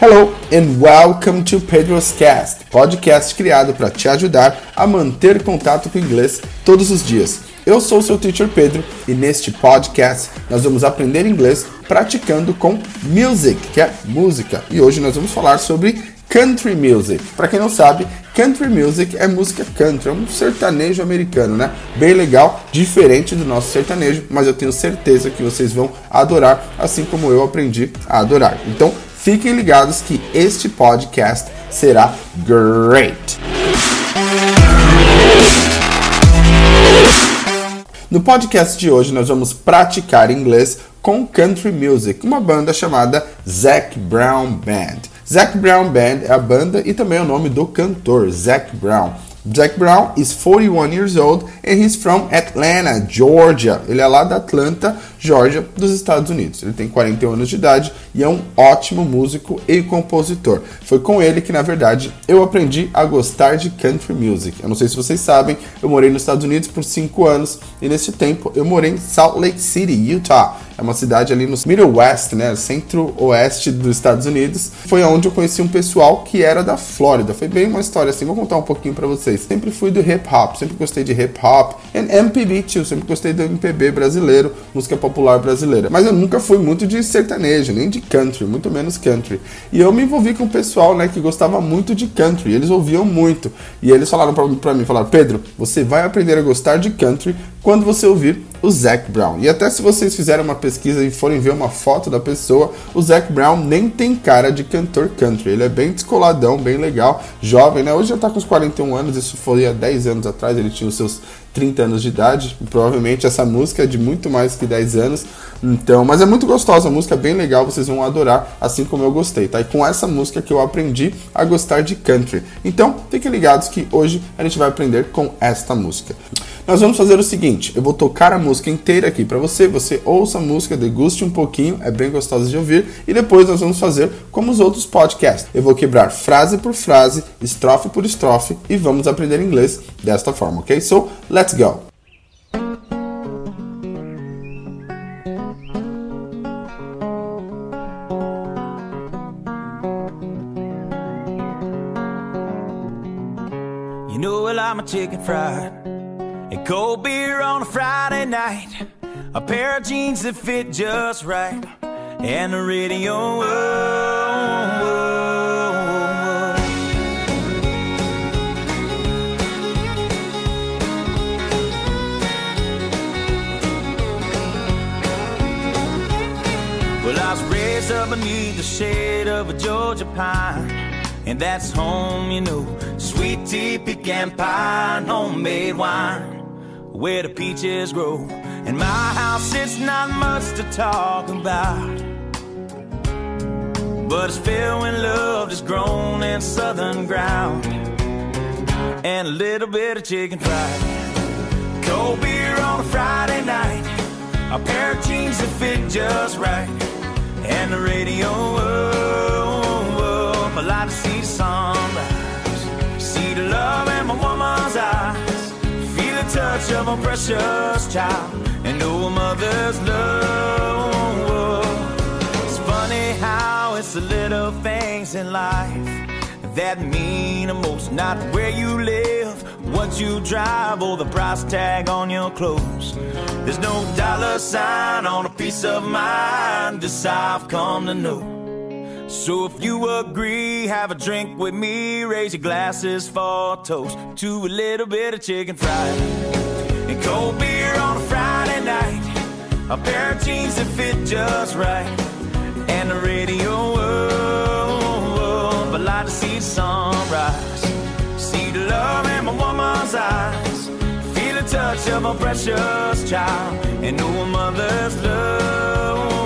Hello and welcome to Pedro's Cast, podcast criado para te ajudar a manter contato com o inglês todos os dias. Eu sou seu teacher Pedro e neste podcast nós vamos aprender inglês praticando com music, que é música. E hoje nós vamos falar sobre country music. Para quem não sabe, country music é música country, é um sertanejo americano, né? Bem legal, diferente do nosso sertanejo, mas eu tenho certeza que vocês vão adorar, assim como eu aprendi a adorar. Então, Fiquem ligados que este podcast será great. No podcast de hoje nós vamos praticar inglês com country music, uma banda chamada Zac Brown Band. Zac Brown Band é a banda e também é o nome do cantor, Zac Brown. Zac Brown is 41 years old and he's from Atlanta, Georgia. Ele é lá da Atlanta, Georgia, dos Estados Unidos. Ele tem 41 anos de idade e é um ótimo músico e compositor. Foi com ele que, na verdade, eu aprendi a gostar de country music. Eu não sei se vocês sabem, eu morei nos Estados Unidos por 5 anos e nesse tempo eu morei em Salt Lake City, Utah. É uma cidade ali no Middle West, né, centro-oeste dos Estados Unidos. Foi onde eu conheci um pessoal que era da Flórida. Foi bem uma história assim, vou contar um pouquinho para vocês. Sempre fui do hip hop, sempre gostei de hip hop and MPB too, sempre gostei do MPB brasileiro, música popular brasileira. Mas eu nunca fui muito de sertanejo, nem de country, muito menos country. E eu me envolvi com o pessoal, né, que gostava muito de country. Eles ouviam muito. E eles falaram para mim, falaram: "Pedro, você vai aprender a gostar de country quando você ouvir o Zac Brown. E até se vocês fizerem uma pesquisa e forem ver uma foto da pessoa, o Zac Brown nem tem cara de cantor country. Ele é bem descoladão, bem legal, jovem, né? Hoje já tá com os 41 anos, isso foi há 10 anos atrás, ele tinha os seus 30 anos de idade. Provavelmente essa música é de muito mais que 10 anos. Então, mas é muito gostosa, a música é bem legal, vocês vão adorar, assim como eu gostei, tá? E com essa música que eu aprendi a gostar de country. Então, fiquem ligados que hoje a gente vai aprender com esta música. Nós vamos fazer o seguinte, eu vou tocar a música inteira aqui para você, você ouça a música, deguste um pouquinho, é bem gostosa de ouvir, e depois nós vamos fazer como os outros podcasts. Eu vou quebrar frase por frase, estrofe por estrofe e vamos aprender inglês desta forma, ok? So, let's go! Like my chicken fried and cold beer on a Friday night, a pair of jeans that fit just right, and the radio. Oh, oh, oh, oh. Well, I was raised up beneath the shade of a Georgia pine, and that's home, you know. Sweet tea, pecan pie, homemade wine, where the peaches grow. In my house, it's not much to talk about, but it's filled when love is grown in southern ground, and a little bit of chicken fried. Cold beer on a Friday night, a pair of jeans that fit just right, and the radio. Oh, oh, oh, oh I like to see the touch of a precious child, and a mother's love. It's funny how it's the little things in life that mean the most. Not where you live, what you drive, or the price tag on your clothes. There's no dollar sign on a piece of mind. This I've come to know. So if you agree, have a drink with me. Raise your glasses for a toast to a little bit of chicken fried cold beer on a Friday night. A pair of jeans that fit just right, and the radio. But like to see the sunrise, see the love in my woman's eyes, feel the touch of a precious child, and know a mother's love.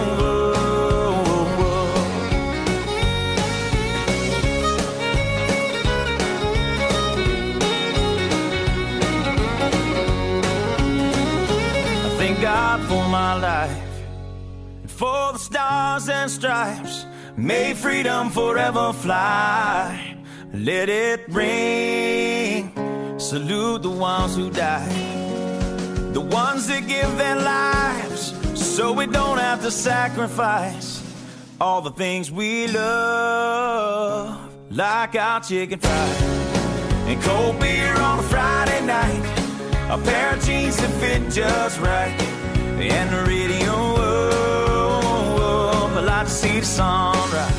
Stars and stripes. May freedom forever fly. Let it ring salute the ones who died, the ones that give their lives so we don't have to sacrifice all the things we love, like our chicken fried and cold beer on a Friday night, a pair of jeans that fit just right, and the radio To see the sunrise,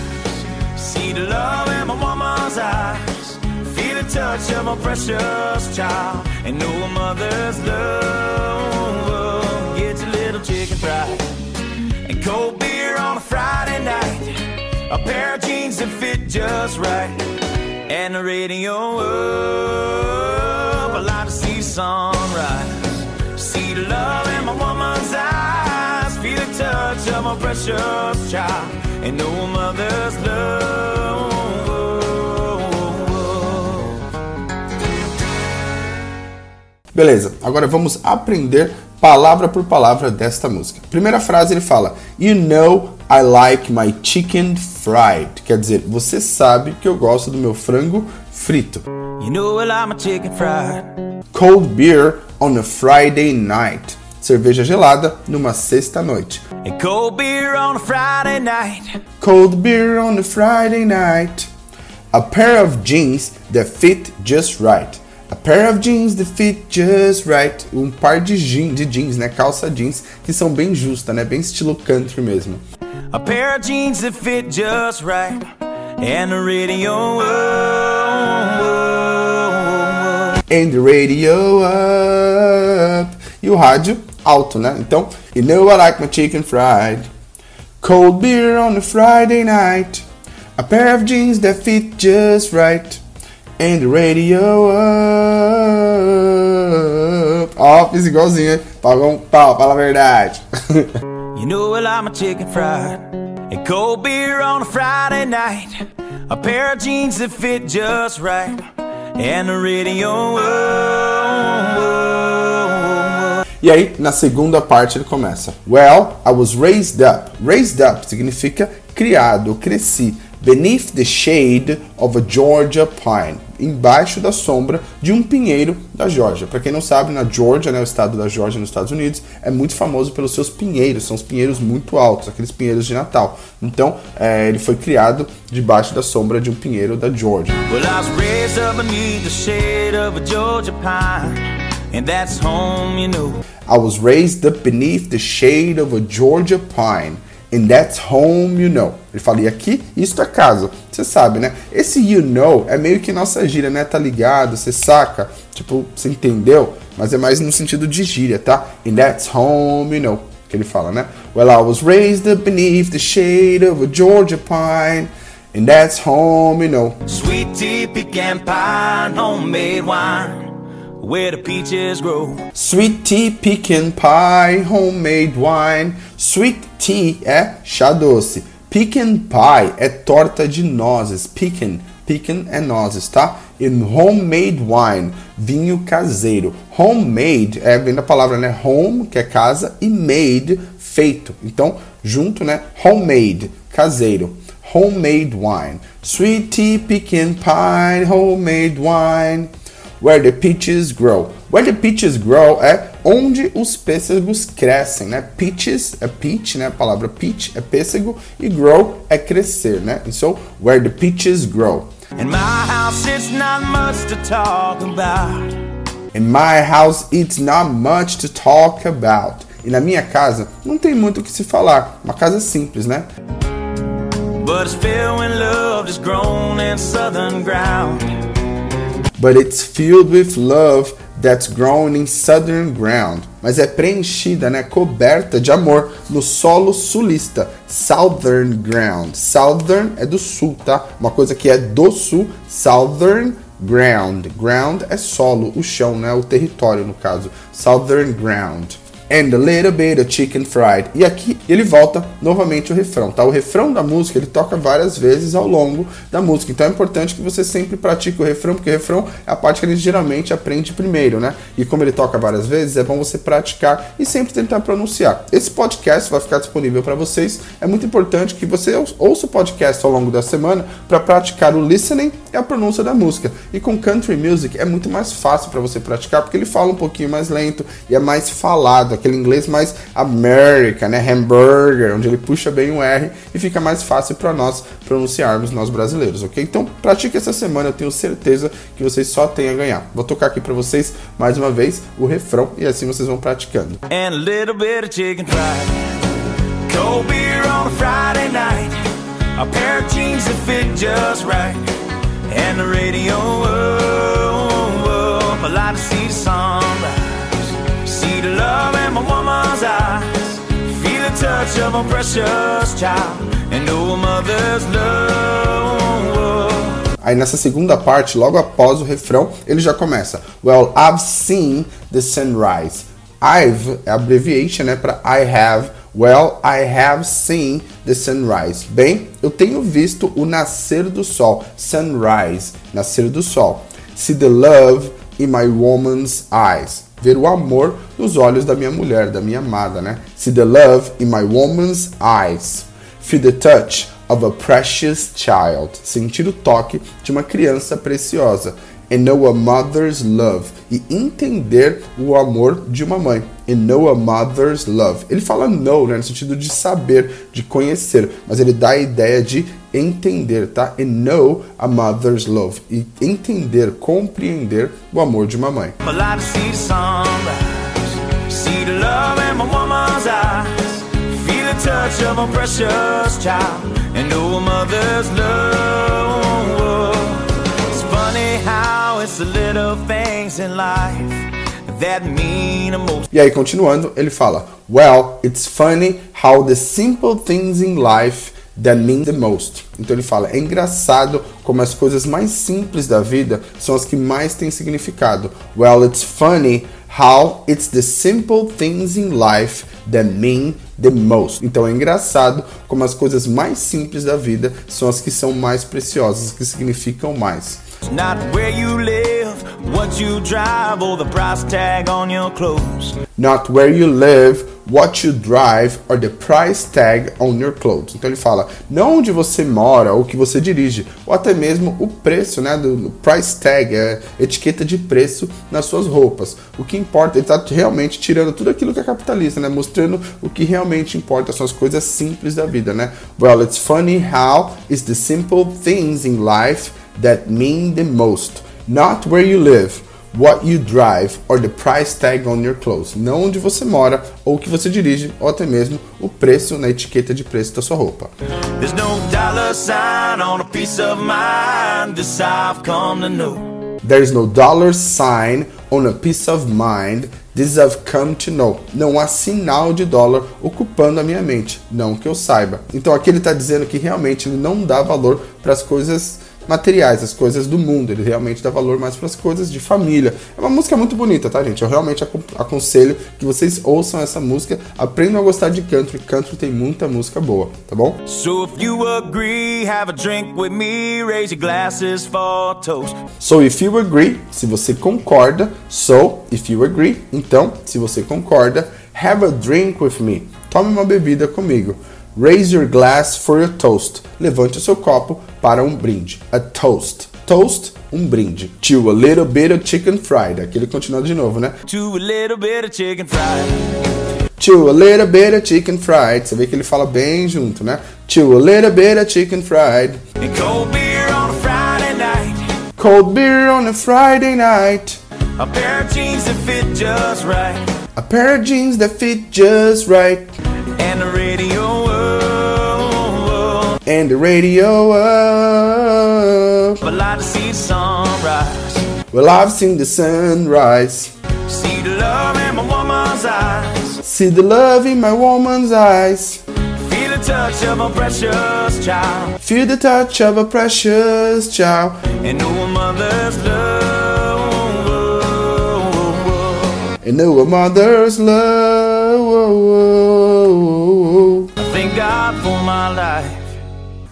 see the love in my woman's eyes, feel the touch of my precious child, and know a mother's love gets a little chicken fried. And cold beer on a Friday night, a pair of jeans that fit just right, and the radio up. I like to see the sunrise, see the love in my woman's eyes, touch of my precious child, and a mother's love. Beleza, agora vamos aprender palavra por palavra desta música. Primeira frase ele fala: You know I like my chicken fried. Quer dizer, você sabe que eu gosto do meu frango frito. You know I like my chicken fried. Cold beer on a Friday night. Cerveja gelada numa sexta-noite. Cold beer on a Friday night. Cold beer on a Friday night. A pair of jeans that fit just right. A pair of jeans that fit just right. Um par de, jeans, de jeans, né? Calça jeans, que são bem justa, né? Bem estilo country mesmo. A pair of jeans that fit just right. And the radio up. And the radio up. E o rádio alto, né? Então, you know I like my chicken fried. Cold beer on a Friday night. A pair of jeans that fit just right. And the radio up. Ó, fiz igualzinho, hein? Pagou um pau, fala a verdade. You know I like my chicken fried. Cold beer on a Friday night. A pair of jeans that fit just right. And the radio up. E aí, na segunda parte, ele começa. Well, I was raised up. Raised up significa criado, cresci. Beneath the shade of a Georgia pine. Embaixo da sombra de um pinheiro da Georgia. Para quem não sabe, na Georgia, né, o estado da Georgia nos Estados Unidos, é muito famoso pelos seus pinheiros. São os pinheiros muito altos, aqueles pinheiros de Natal. Então, é, ele foi criado debaixo da sombra de um pinheiro da Georgia. Well, And that's home, you know. I was raised up beneath the shade of a Georgia pine. And that's home, you know. Ele fala, e aqui, isto é casa. Você sabe, né? Esse you know é meio que nossa gíria, né? Tá ligado, você saca. Tipo, você entendeu? Mas é mais no sentido de gíria, tá? And that's home, you know. Que ele fala, né? Well, I was raised up beneath the shade of a Georgia pine. And that's home, you know. Sweet tea, pecan pie, homemade wine. Where the peaches grow. Sweet tea, pecan pie, homemade wine. Sweet tea é chá doce. Pecan pie é torta de nozes. Pecan, pecan é nozes, tá? E homemade wine, vinho caseiro. Homemade é vem da palavra, né? Home, que é casa, e made, feito. Então, junto, né? Homemade, caseiro. Homemade wine. Sweet tea, pecan pie, homemade wine. Where the peaches grow. Where the peaches grow é onde os pêssegos crescem, né? Peaches é peach, né? A palavra peach é pêssego e grow é crescer, né? So, where the peaches grow. In my house, it's not much to talk about. In my house, it's not much to talk about. E na minha casa, não tem muito o que se falar. Uma casa simples, né? But it's filled when love is grown in southern ground. But it's filled with love that's grown in southern ground. Mas é preenchida, né, coberta de amor no solo sulista, southern ground. Southern é do sul, tá? Uma coisa que é do sul, southern ground. Ground é solo, o chão, né, o território no caso. Southern ground. And a little bit of chicken fried. E aqui ele volta novamente o refrão, tá? O refrão da música ele toca várias vezes ao longo da música, então é importante que você sempre pratique o refrão, porque o refrão é a parte que a gente geralmente aprende primeiro, né? E como ele toca várias vezes, é bom você praticar e sempre tentar pronunciar. Esse podcast vai ficar disponível para vocês. É muito importante que você ouça o podcast ao longo da semana para praticar o listening e a pronúncia da música. E com country music é muito mais fácil para você praticar, porque ele fala um pouquinho mais lento e é mais falado, aquele inglês mais American, né? Hamburger, onde ele puxa bem o R e fica mais fácil para nós pronunciarmos, nós brasileiros, ok? Então pratique essa semana, eu tenho certeza que vocês só têm a ganhar. Vou tocar aqui para vocês mais uma vez o refrão e assim vocês vão praticando. and a little bit of chicken fried. Cold beer on a Friday night, a pair of jeans that fit just right, and the radio up. I like to see the sunrise, see the love in my woman's eyes, feel the touch of precious child, and know a mother's love. Aí nessa segunda parte, logo após o refrão, ele já começa. Well, I've seen the sunrise. I've é abbreviation, né, para I have. Well, I have seen the sunrise. Bem, eu tenho visto o nascer do sol. Sunrise, nascer do sol. See the love in my woman's eyes. Ver o amor nos olhos da minha mulher, da minha amada, né? See the love in my woman's eyes. Feel the touch of a precious child. Sentir o toque de uma criança preciosa. And know a mother's love. E entender o amor de uma mãe. And know a mother's love. Ele fala know, né, no sentido de saber, de conhecer, mas ele dá a ideia de entender, tá? And know a mother's love. E entender, compreender o amor de uma mãe. E aí, continuando, ele fala: Well, it's funny how the simple things in life that mean the most. Então ele fala: É engraçado como as coisas mais simples da vida são as que mais têm significado. Well, it's funny how it's the simple things in life that mean the most. Então é engraçado como as coisas mais simples da vida são as que são mais preciosas, que significam mais. Not where you live, what you drive, or the price tag on your clothes. Not where you live, what you drive, or the price tag on your clothes. Então ele fala, não onde você mora ou que você dirige, ou até mesmo o preço, né, do price tag, é etiqueta de preço nas suas roupas. O que importa, ele está realmente tirando tudo aquilo que é capitalista, né, mostrando o que realmente importa, são as coisas simples da vida, né? Well, it's funny how it's the simple things in life that mean the most. Not where you live, what you drive or the price tag on your clothes. Não onde você mora ou o que você dirige, ou até mesmo o preço na etiqueta de preço da sua roupa. There's no dollar sign on a piece of mind. This I've come to know. There's no dollar sign on a piece of mind. This I've come to know. Não há sinal de dólar ocupando a minha mente, não que eu saiba. Então aqui ele está dizendo que realmente ele não dá valor para as coisas materiais, as coisas do mundo. Ele realmente dá valor mais para as coisas de família. É uma música muito bonita, tá, gente? Eu realmente acon- aconselho que vocês ouçam essa música, aprendam a gostar de country. Country tem muita música boa, tá bom? So if you agree, have a drink with me. Raise your glasses for toast. So if you agree, se você concorda, so if you agree, então, se você concorda, have a drink with me. Tome uma bebida comigo. Raise your glass for your toast. Levante o seu copo para um brinde. A toast. Toast, um brinde. To a little bit of chicken fried. Aqui ele continua de novo, né? To a little bit of chicken fried. To a little bit of chicken fried. Você vê que ele fala bem junto, né? To a little bit of chicken fried. And cold beer on a Friday night. Cold beer on a Friday night. A pair of jeans that fit just right. A pair of jeans that fit just right. And the radio. And the radio up. But like to see the sunrise. Well, I've seen the sunrise. See the love in my woman's eyes. See the love in my woman's eyes. Feel the touch of a precious child. Feel the touch of a precious child. And know a mother's love. And know a mother's love. I thank God for my life.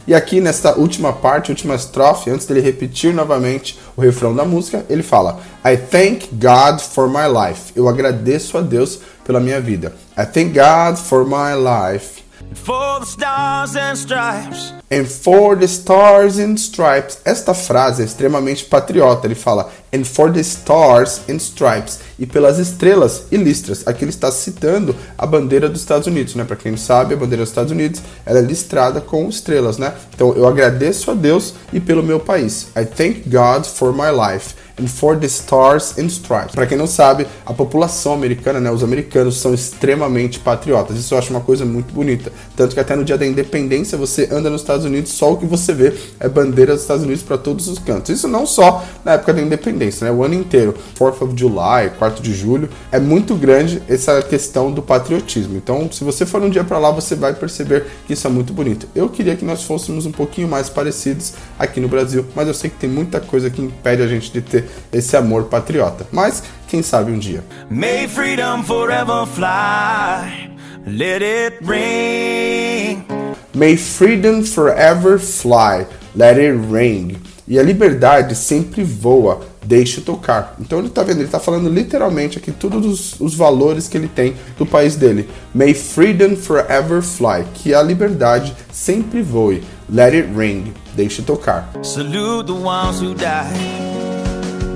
E aqui nesta última parte, última estrofe, antes dele repetir novamente o refrão da música, ele fala: I thank God for my life. Eu agradeço a Deus pela minha vida. I thank God for my life. For the stars and stripes. And for the stars and stripes. Esta frase é extremamente patriota. Ele fala and for the stars and stripes e pelas estrelas e listras. Aqui ele está citando a bandeira dos Estados Unidos, né? Para quem não sabe, a bandeira dos Estados Unidos ela é listrada com estrelas, né? Então eu agradeço a Deus e pelo meu país. I thank God for my life and for the stars and stripes. Para quem não sabe, a população americana, né, os americanos são extremamente patriotas. Isso eu acho uma coisa muito bonita. Tanto que até no dia da independência você anda nos Estados Unidos, só o que você vê é bandeira dos Estados Unidos para todos os cantos. Isso não só na época da independência, né, o ano inteiro. 4th of July, 4 de julho, é muito grande essa questão do patriotismo. Então, se você for um dia para lá, você vai perceber que isso é muito bonito. Eu queria que nós fôssemos um pouquinho mais parecidos aqui no Brasil, mas eu sei que tem muita coisa que impede a gente de ter esse amor patriota. Mas quem sabe um dia. May freedom forever fly. Let it ring. May freedom forever fly. Let it ring. E a liberdade sempre voa, deixe tocar. Então ele está vendo, ele está falando literalmente aqui todos os, os, valores que ele tem do país dele. May freedom forever fly, que a liberdade sempre voe. Let it ring, deixe tocar. Salute the ones who died.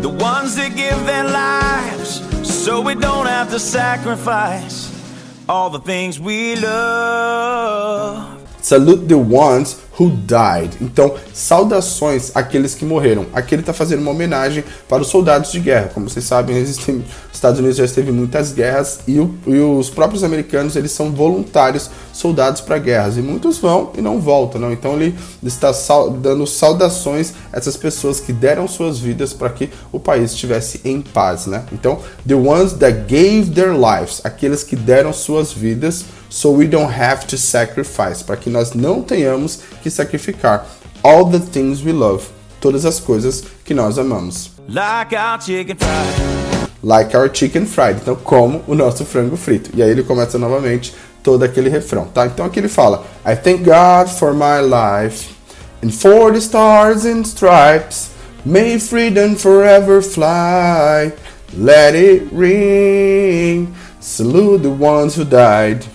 The ones that give their lives so we don't have to sacrifice all the things we love. Salute the ones who died. Então, saudações àqueles que morreram. Aqui ele está fazendo uma homenagem para os soldados de guerra. Como vocês sabem, existem, os Estados Unidos já esteve muitas guerras e, o, e os próprios americanos eles são voluntários soldados para guerras e muitos vão e não voltam. Não? Então ele está sal, dando saudações a essas pessoas que deram suas vidas para que o país estivesse em paz. Né? Então, the ones that gave their lives, aqueles que deram suas vidas, so we don't have to sacrifice, para que nós não tenhamos que sacrificar all the things we love, todas as coisas que nós amamos. Like our chicken fried. Like our chicken fried. Então, como o nosso frango frito. E aí ele começa novamente todo aquele refrão, tá? Então aqui ele fala: I thank God for my life and for the stars and stripes. May freedom forever fly. Let it ring. Salute the ones who died,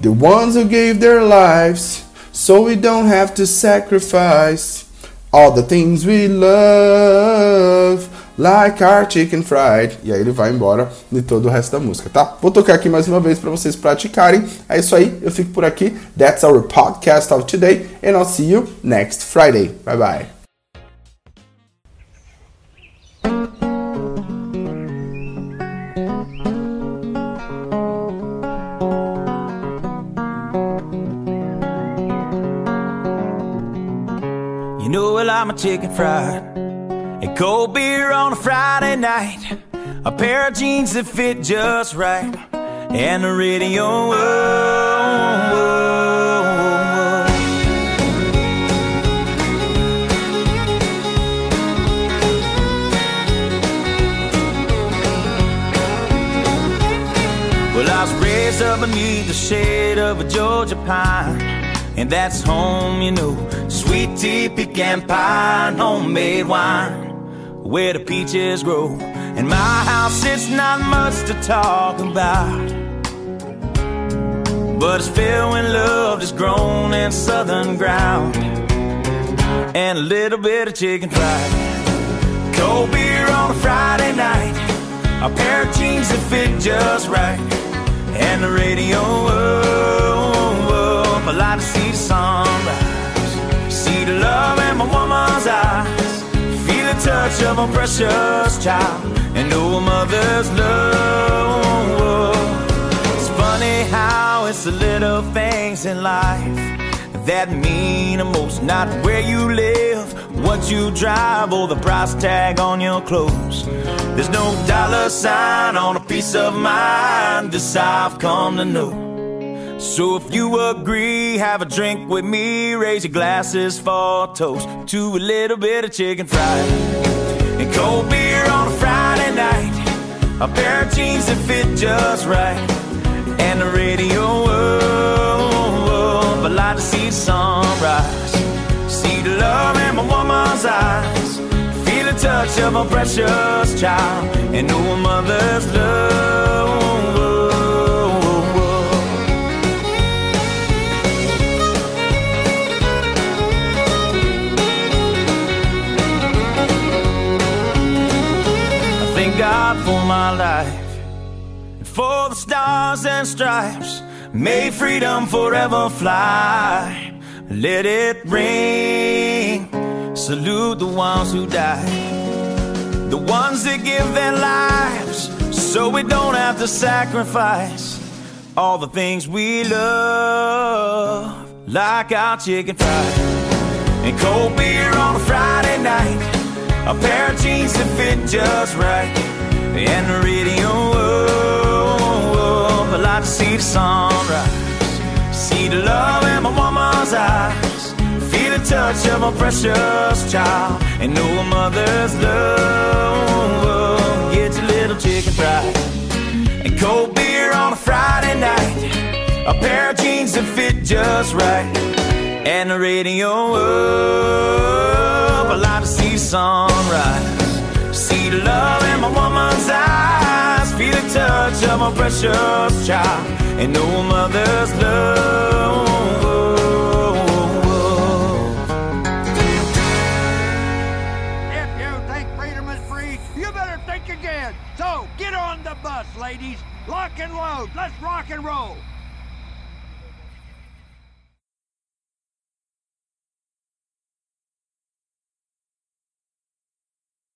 the ones who gave their lives so we don't have to sacrifice all the things we love, like our chicken fried. E aí ele vai embora de todo o resto da música, tá? Vou tocar aqui mais uma vez para vocês praticarem. É isso aí, eu fico por aqui. That's our podcast of today, and I'll see you next Friday. Bye bye. Chicken fried. A cold beer on a Friday night. A pair of jeans that fit just right. And the radio. Whoa, whoa, whoa. Well, I was raised up beneath the shade of a Georgia pine. And that's home, you know. Sweet tea, pecan pie, homemade wine. Where the peaches grow. In my house, it's not much to talk about. But it's filled with love that's grown in southern ground. And a little bit of chicken fried. Cold beer on a Friday night. A pair of jeans that fit just right. And the radio. Touch of a precious child. And a mother's love. It's funny how it's the little things in life that mean the most. Not where you live, what you drive, or the price tag on your clothes. There's no dollar sign on a piece of mind. This I've come to know. So if you agree, have a drink with me. Raise your glasses for a toast to a little bit of chicken fried and cold beer on a Friday night. A pair of jeans that fit just right. and the radio. Oh, but like to see the sunrise, see the love in my woman's eyes, feel the touch of a precious child, and know a mother's love. For my life and for the stars and stripes. May freedom forever fly. Let it ring. Salute the ones who died. The ones that give their lives so we don't have to sacrifice all the things we love, like our chicken fried and cold beer on a Friday night, a pair of jeans that fit just right, and the radio. I like to see the sunrise, see the love in my woman's eyes, feel the touch of a precious child, and know a mother's love. Get your little chicken fried and cold beer on a Friday night, a pair of jeans that fit just right, and the radio up. I like to see sunrise, love in my woman's eyes, feel the touch of my precious child, and no mother's love. If you think freedom is free, you better think again. So get on the bus, ladies. Lock and load. Let's rock and roll.